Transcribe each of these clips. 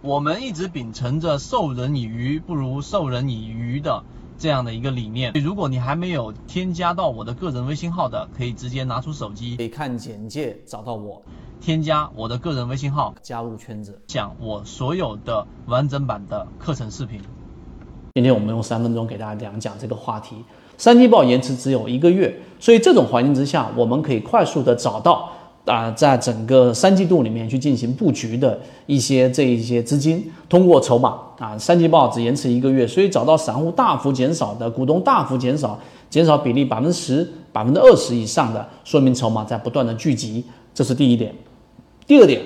我们一直秉承着授人以鱼不如授人以渔的这样的一个理念。如果你还没有添加到我的个人微信号的，可以直接拿出手机，可以看简介找到我，添加我的个人微信号，加入圈子，讲我所有的完整版的课程视频。今天我们用三分钟给大家讲讲这个话题。三季报延迟只有一个月，所以这种环境之下，我们可以快速的找到。啊，在整个三季度里面去进行布局的一些这一些资金，通过筹码啊，三季报只延迟一个月，所以找到散户大幅减少的，股东大幅减少，减少比例百分之十、百分之二十以上的，说明筹码在不断的聚集，这是第一点。第二点，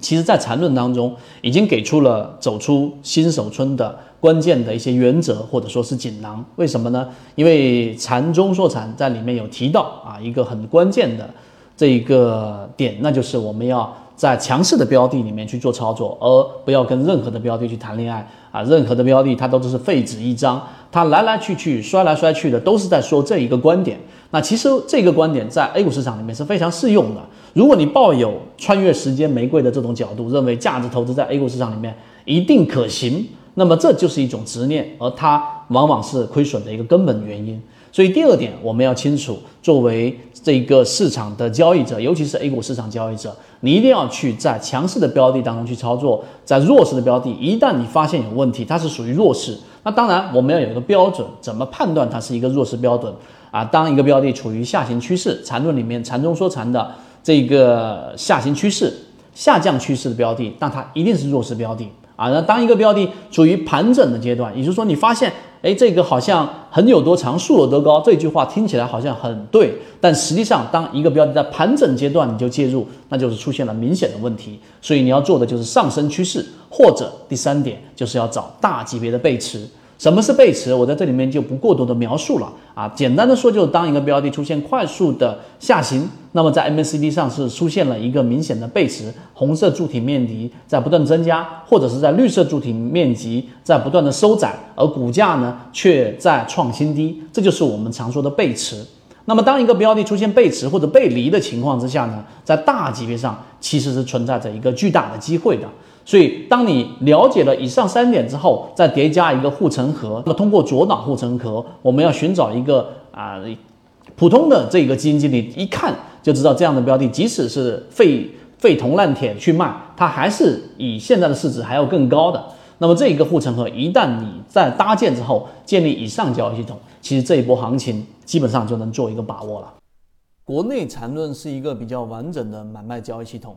其实在缠论当中已经给出了走出新手村的关键的一些原则或者说是锦囊。为什么呢？因为禅中说禅在里面有提到啊，一个很关键的。这一个点，那就是我们要在强势的标的里面去做操作，而不要跟任何的标的去谈恋爱啊！任何的标的它都只是废纸一张，它来来去去、摔来摔去的，都是在说这一个观点。那其实这个观点在 A 股市场里面是非常适用的。如果你抱有穿越时间玫瑰的这种角度，认为价值投资在 A 股市场里面一定可行，那么这就是一种执念，而它往往是亏损的一个根本原因。所以第二点，我们要清楚，作为这个市场的交易者，尤其是 A 股市场交易者，你一定要去在强势的标的当中去操作，在弱势的标的，一旦你发现有问题，它是属于弱势，那当然我们要有一个标准，怎么判断它是一个弱势标准啊？当一个标的处于下行趋势，缠论里面缠中说禅的这个下行趋势、下降趋势的标的，那它一定是弱势标的啊。那当一个标的处于盘整的阶段，也就是说你发现。哎，这个好像横有多长，竖有多高，这句话听起来好像很对，但实际上，当一个标的在盘整阶段你就介入，那就是出现了明显的问题。所以你要做的就是上升趋势，或者第三点就是要找大级别的背驰。什么是背驰？我在这里面就不过多的描述了啊。简单的说，就是当一个标的出现快速的下行，那么在 MACD 上是出现了一个明显的背驰，红色柱体面积在不断增加，或者是在绿色柱体面积在不断的收窄，而股价呢却在创新低，这就是我们常说的背驰。那么当一个标的出现背驰或者背离的情况之下呢，在大级别上其实是存在着一个巨大的机会的。所以，当你了解了以上三点之后，再叠加一个护城河。那么，通过左脑护城河，我们要寻找一个啊普通的这个基金经理，一看就知道这样的标的，即使是废废铜烂铁去卖，它还是以现在的市值还要更高的。那么，这一个护城河一旦你在搭建之后，建立以上交易系统，其实这一波行情基本上就能做一个把握了。国内缠论是一个比较完整的买卖交易系统。